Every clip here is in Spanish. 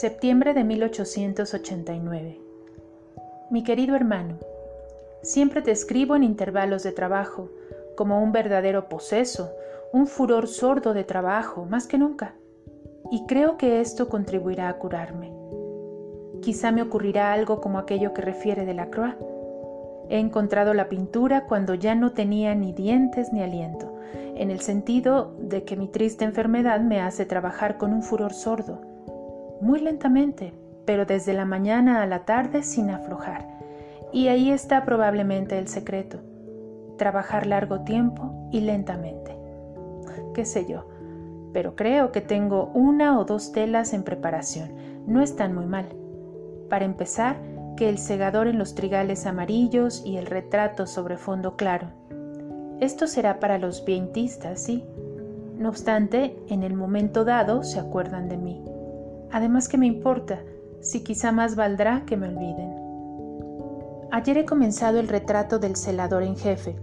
Septiembre de 1889. Mi querido hermano, siempre te escribo en intervalos de trabajo, como un verdadero poseso, un furor sordo de trabajo, más que nunca. Y creo que esto contribuirá a curarme. Quizá me ocurrirá algo como aquello que refiere de la Croix. He encontrado la pintura cuando ya no tenía ni dientes ni aliento, en el sentido de que mi triste enfermedad me hace trabajar con un furor sordo muy lentamente, pero desde la mañana a la tarde sin aflojar. Y ahí está probablemente el secreto, trabajar largo tiempo y lentamente. ¿Qué sé yo? Pero creo que tengo una o dos telas en preparación. No están muy mal. Para empezar, que el segador en los trigales amarillos y el retrato sobre fondo claro. Esto será para los vientistas, sí. No obstante, en el momento dado se acuerdan de mí. Además que me importa, si quizá más valdrá que me olviden. Ayer he comenzado el retrato del celador en jefe,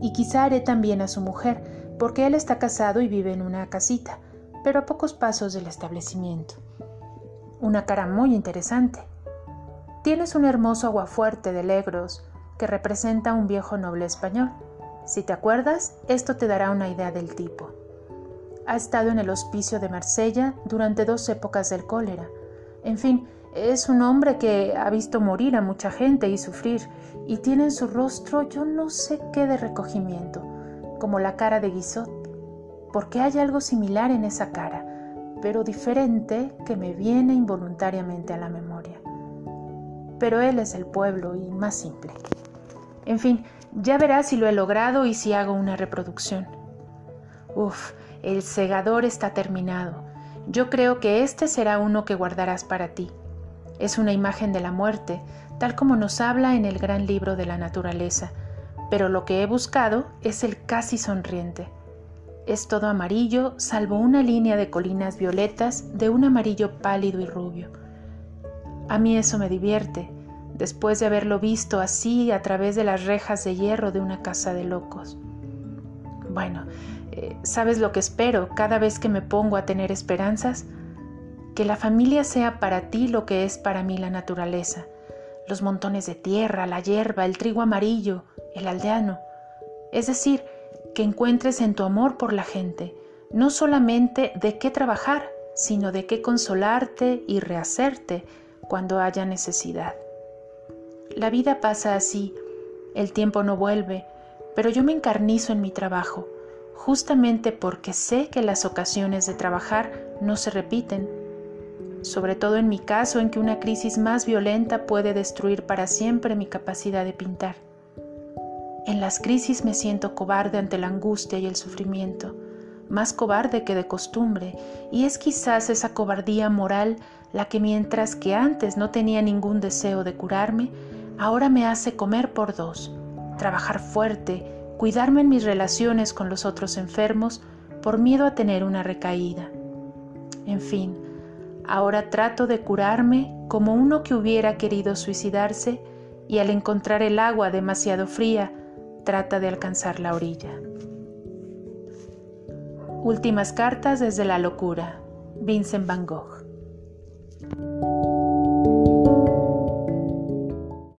y quizá haré también a su mujer, porque él está casado y vive en una casita, pero a pocos pasos del establecimiento. Una cara muy interesante. Tienes un hermoso aguafuerte de legros que representa un viejo noble español. Si te acuerdas, esto te dará una idea del tipo. Ha estado en el hospicio de Marsella durante dos épocas del cólera. En fin, es un hombre que ha visto morir a mucha gente y sufrir, y tiene en su rostro yo no sé qué de recogimiento, como la cara de Guizot, porque hay algo similar en esa cara, pero diferente que me viene involuntariamente a la memoria. Pero él es el pueblo y más simple. En fin, ya verás si lo he logrado y si hago una reproducción. Uf, el segador está terminado. Yo creo que este será uno que guardarás para ti. Es una imagen de la muerte, tal como nos habla en el gran libro de la naturaleza, pero lo que he buscado es el casi sonriente. Es todo amarillo, salvo una línea de colinas violetas de un amarillo pálido y rubio. A mí eso me divierte, después de haberlo visto así a través de las rejas de hierro de una casa de locos. Bueno, ¿sabes lo que espero cada vez que me pongo a tener esperanzas? Que la familia sea para ti lo que es para mí la naturaleza, los montones de tierra, la hierba, el trigo amarillo, el aldeano. Es decir, que encuentres en tu amor por la gente no solamente de qué trabajar, sino de qué consolarte y rehacerte cuando haya necesidad. La vida pasa así, el tiempo no vuelve, pero yo me encarnizo en mi trabajo, justamente porque sé que las ocasiones de trabajar no se repiten, sobre todo en mi caso en que una crisis más violenta puede destruir para siempre mi capacidad de pintar. En las crisis me siento cobarde ante la angustia y el sufrimiento, más cobarde que de costumbre, y es quizás esa cobardía moral la que mientras que antes no tenía ningún deseo de curarme, ahora me hace comer por dos, trabajar fuerte, cuidarme en mis relaciones con los otros enfermos por miedo a tener una recaída. En fin, ahora trato de curarme como uno que hubiera querido suicidarse y al encontrar el agua demasiado fría trata de alcanzar la orilla. Últimas cartas desde la locura. Vincent Van Gogh.